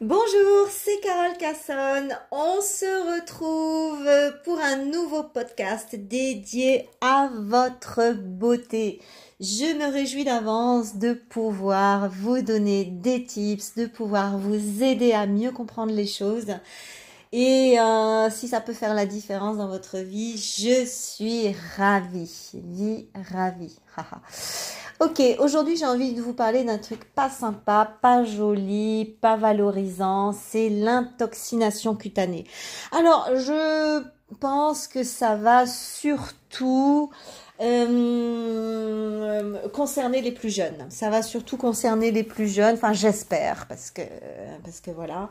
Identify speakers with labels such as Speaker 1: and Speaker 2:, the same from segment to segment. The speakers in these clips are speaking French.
Speaker 1: Bonjour, c'est Carole Casson. On se retrouve pour un nouveau podcast dédié à votre beauté. Je me réjouis d'avance de pouvoir vous donner des tips, de pouvoir vous aider à mieux comprendre les choses. Et euh, si ça peut faire la différence dans votre vie, je suis ravie, vie ravie. Ok, aujourd'hui j'ai envie de vous parler d'un truc pas sympa, pas joli, pas valorisant, c'est l'intoxination cutanée. Alors je pense que ça va surtout euh, concerner les plus jeunes. Ça va surtout concerner les plus jeunes, enfin j'espère, parce que, parce que voilà.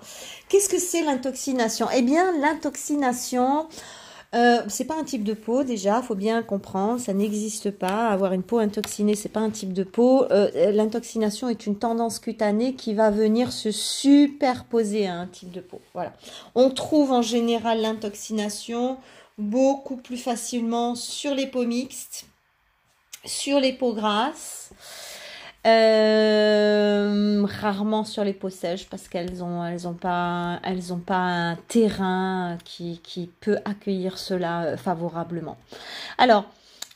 Speaker 1: Qu'est-ce que c'est l'intoxination? Eh bien l'intoxination... Euh, c'est pas un type de peau déjà, faut bien comprendre, ça n'existe pas. Avoir une peau intoxinée, c'est pas un type de peau. Euh, l'intoxination est une tendance cutanée qui va venir se superposer à un type de peau. Voilà. On trouve en général l'intoxination beaucoup plus facilement sur les peaux mixtes, sur les peaux grasses. Euh, rarement sur les peaux sèches parce qu'elles ont elles ont pas elles ont pas un terrain qui, qui peut accueillir cela euh, favorablement. Alors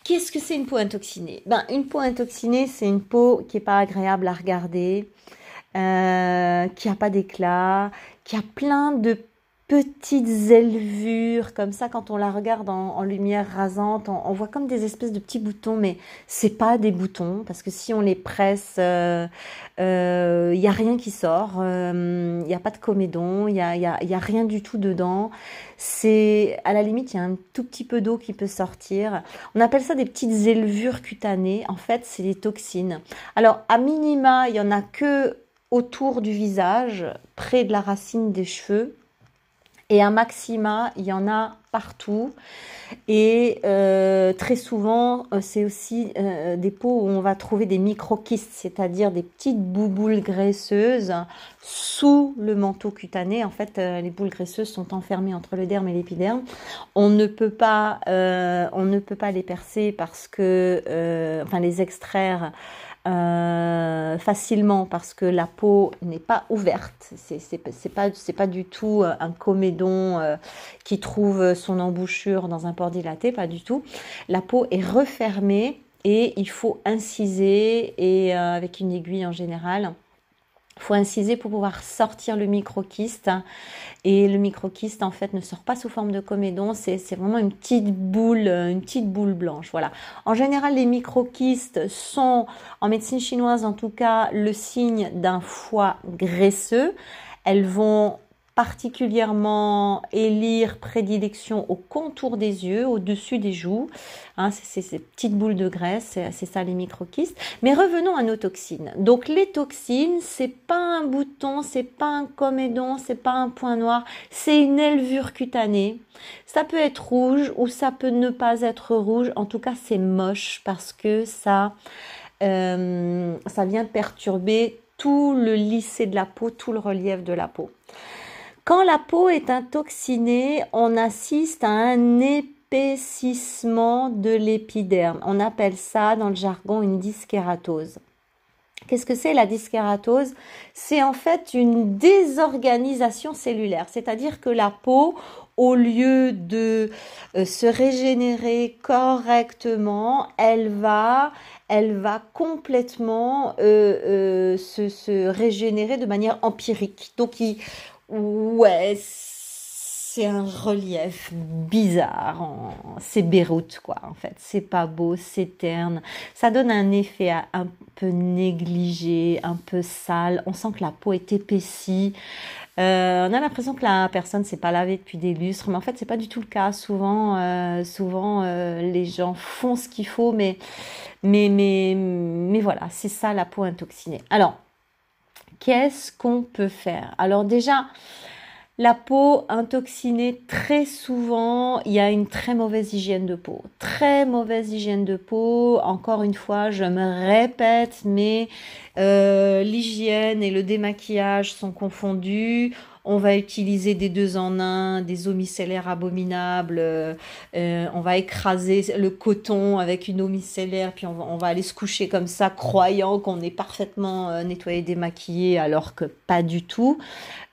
Speaker 1: Qu'est-ce que c'est une peau intoxinée? Ben une peau intoxinée, c'est une peau qui est pas agréable à regarder, euh, qui a pas d'éclat, qui a plein de petites élevures comme ça quand on la regarde en, lumière rasante on, voit comme des espèces de petits boutons mais c'est pas des boutons parce que si on les presse il euh, euh, y a rien qui sort il euh, y a pas de comédon il y a rien du tout dedans. C'est à la limite il y a un tout petit peu d'eau qui peut sortir. On appelle ça des petites élevures cutanées. En fait c'est des toxines. Alors à minima il y en a que autour du visage près de la racine des cheveux et un maxima, il y en a partout. Et euh, très souvent, euh, c'est aussi euh, des peaux où on va trouver des microkystes, c'est-à-dire des petites bouboules graisseuses sous le manteau cutané. En fait, les boules graisseuses sont enfermées entre le derme et l'épiderme. On ne peut pas, on ne peut pas les percer parce que, enfin, les extraire euh, facilement parce que la peau n'est pas ouverte. C'est pas pas du tout euh, un comédon euh, qui trouve son embouchure dans un port dilaté, pas du tout. La peau est refermée et il faut inciser et avec une aiguille en général faut inciser pour pouvoir sortir le microkyste. Et le microkyste, en fait, ne sort pas sous forme de comédon. C'est vraiment une petite boule, une petite boule blanche. Voilà. En général, les microkystes sont, en médecine chinoise en tout cas, le signe d'un foie graisseux. Elles vont particulièrement élire prédilection au contour des yeux, au-dessus des joues. Hein, c'est ces petites boules de graisse, c'est ça les microkystes. Mais revenons à nos toxines. Donc les toxines, c'est pas un bouton, c'est pas un comédon, c'est pas un point noir, c'est une élevure cutanée. Ça peut être rouge ou ça peut ne pas être rouge. En tout cas, c'est moche parce que ça, euh, ça vient perturber tout le lissé de la peau, tout le relief de la peau. Quand la peau est intoxinée, on assiste à un épaississement de l'épiderme. On appelle ça dans le jargon une dyskératose. Qu'est-ce que c'est la dyskératose? C'est en fait une désorganisation cellulaire, c'est-à-dire que la peau, au lieu de euh, se régénérer correctement, elle va, elle va complètement euh, euh, se, régénérer de manière empirique. Donc, Ouais, c'est un relief bizarre. C'est Beyrouth, quoi, en fait. C'est pas beau, c'est terne. Ça donne un effet un peu négligé, un peu sale. On sent que la peau est épaissie. Euh, on a l'impression que la personne s'est pas lavée depuis des lustres, mais en fait c'est pas du tout le cas. Souvent, euh, souvent euh, les gens font ce qu'il faut, mais, mais, mais, mais voilà, c'est ça la peau intoxinée. Alors, qu'est-ce qu'on peut faire? Alors déjà, la peau intoxinée, très souvent, il y a une très mauvaise hygiène de peau. Très mauvaise hygiène de peau. Encore une fois, je me répète, mais euh, l'hygiène et le démaquillage sont confondus. On va utiliser des deux en un, des eaux abominables, euh, on va écraser le coton avec une eau puis on va, aller se coucher comme ça, croyant qu'on est parfaitement euh, nettoyé, démaquillé, alors que pas du tout.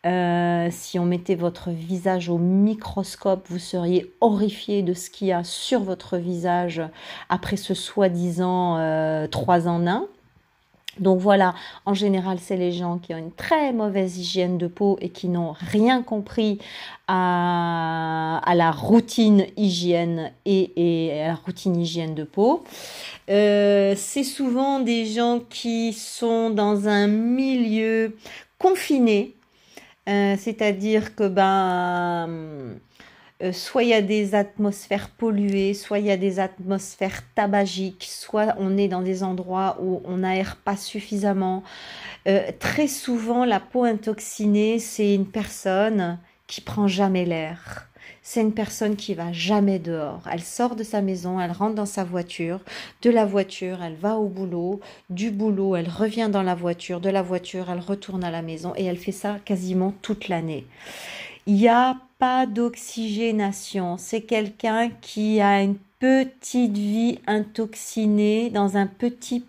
Speaker 1: Euh, si on mettait votre visage au microscope, vous seriez horrifié de ce qu'il y a sur votre visage après ce soi-disant euh, 3 en 1. Donc voilà, en général, c'est les gens qui ont une très mauvaise hygiène de peau et qui n'ont rien compris à, la routine hygiène et, à la routine hygiène de peau. Euh, c'est souvent des gens qui sont dans un milieu confiné, euh, c'est-à-dire que ben euh, soit il y a des atmosphères polluées, soit il y a des atmosphères tabagiques, soit on est dans des endroits où on n'aère pas suffisamment. Euh, très souvent, la peau intoxinée, c'est une personne qui prend jamais l'air. C'est une personne qui va jamais dehors. Elle sort de sa maison, elle rentre dans sa voiture. De la voiture, elle va au boulot. Du boulot, elle revient dans la voiture. De la voiture, elle retourne à la maison. Et elle fait ça quasiment toute l'année. Il n'y a pas d'oxygénation. C'est quelqu'un qui a une petite vie intoxinée dans un petit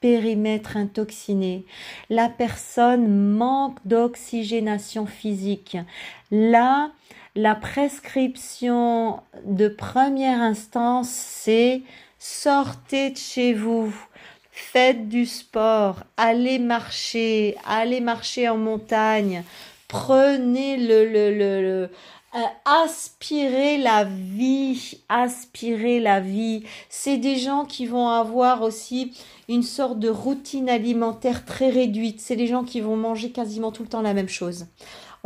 Speaker 1: périmètre intoxiné. La personne manque d'oxygénation physique. Là, la prescription de première instance, c'est sortez de chez vous, faites du sport, allez marcher, allez marcher en montagne, prenez le, le, le, euh, aspirez la vie, aspirez la vie. C'est des gens qui vont avoir aussi une sorte de routine alimentaire très réduite. C'est des gens qui vont manger quasiment tout le temps la même chose.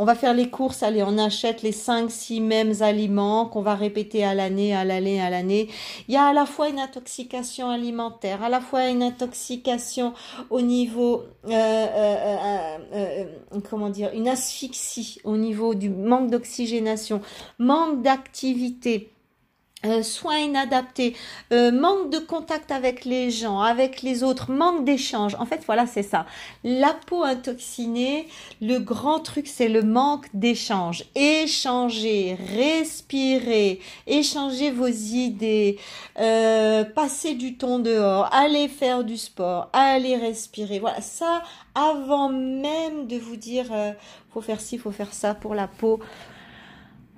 Speaker 1: On va faire les courses, allez, on achète les 5, 6 mêmes aliments qu'on va répéter à l'année, à l'année, à l'année. Il y a à la fois une intoxication alimentaire, à la fois une intoxication au niveau, euh, euh, euh, comment dire, une asphyxie au niveau du manque d'oxygénation, manque d'activité euh, soins inadaptés, euh, manque de contact avec les gens, avec les autres, manque d'échange. En fait, voilà, c'est ça. La peau intoxinée, le grand truc, c'est le manque d'échange. Échanger, respirer, échanger vos idées, euh, passer du temps dehors, aller faire du sport, aller respirer. Voilà, ça, avant même de vous dire, faut faire ci, faut faire ça pour la peau.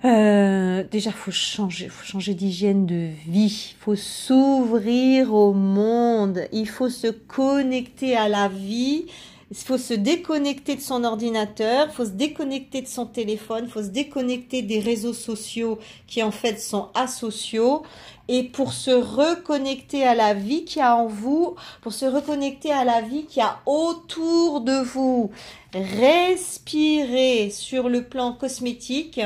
Speaker 1: Euh, déjà, faut changer, faut changer d'hygiène de vie. Faut s'ouvrir au monde. Il faut se connecter à la vie. Il faut se déconnecter de son ordinateur. Faut se déconnecter de son téléphone. Faut se déconnecter des réseaux sociaux qui en fait sont asociaux. Et pour se reconnecter à la vie qui a en vous, pour se reconnecter à la vie qui a autour de vous, respirez sur le plan cosmétique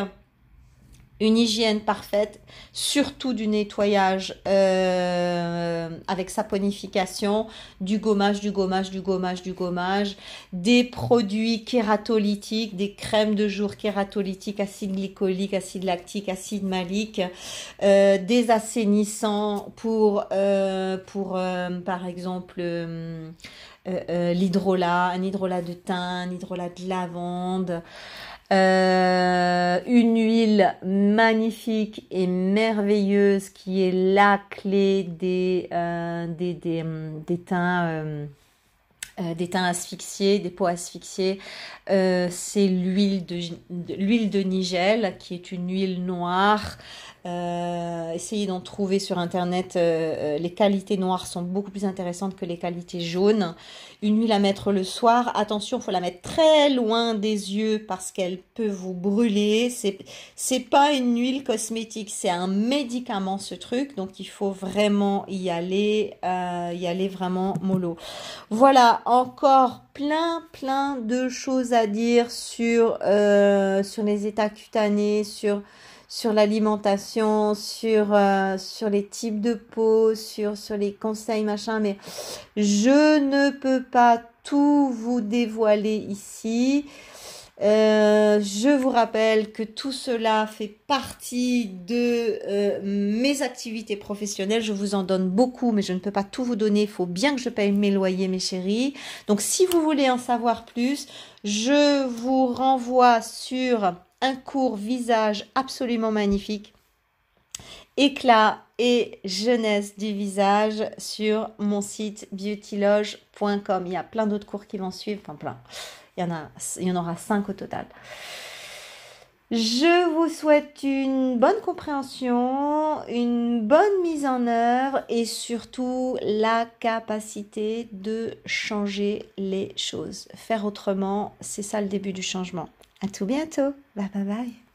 Speaker 1: une hygiène parfaite, surtout du nettoyage euh, avec saponification, du gommage, du gommage, du gommage, du gommage, des produits kératolytiques, des crèmes de jour kératolytiques, acide glycolique, acide lactique, acide malique, euh, des assainissants pour, euh, pour par exemple, l'hydrolat, un hydrolat de thym, un hydrolat de lavande. Euh, une huile magnifique et merveilleuse qui est la clé des, euh, des, des, teints. Euh, euh des teints asphyxiés, des peaux asphyxiées, c'est l'huile de, l'huile de nigel qui est une huile noire euh, essayez d'en trouver sur internet. Euh, euh, les qualités noires sont beaucoup plus intéressantes que les qualités jaunes. Une huile à mettre le soir. Attention, faut la mettre très loin des yeux parce qu'elle peut vous brûler. C'est c'est pas une huile cosmétique, c'est un médicament ce truc. Donc il faut vraiment y aller, y aller vraiment mollo. Voilà, encore plein plein de choses à dire sur sur les états cutanés, sur sur l'alimentation, sur, euh, sur les types de peau, sur, sur les conseils, machin, mais je ne peux pas tout vous dévoiler ici. Euh, je vous rappelle que tout cela fait partie de euh, mes activités professionnelles. Je vous en donne beaucoup, mais je ne peux pas tout vous donner. Il faut bien que je paye mes loyers, mes chéris. Donc, si vous voulez en savoir plus, je vous renvoie sur un cours visage absolument magnifique. Éclat et jeunesse du visage sur mon site beautyloge.com. Il y a plein d'autres cours qui vont suivre, enfin plein. Il y en, a, il y en aura cinq au total. Je vous souhaite une bonne compréhension, une bonne mise en œuvre et surtout la capacité de changer les choses. Faire autrement, c'est ça le début du changement. À tout bientôt. Bye bye bye.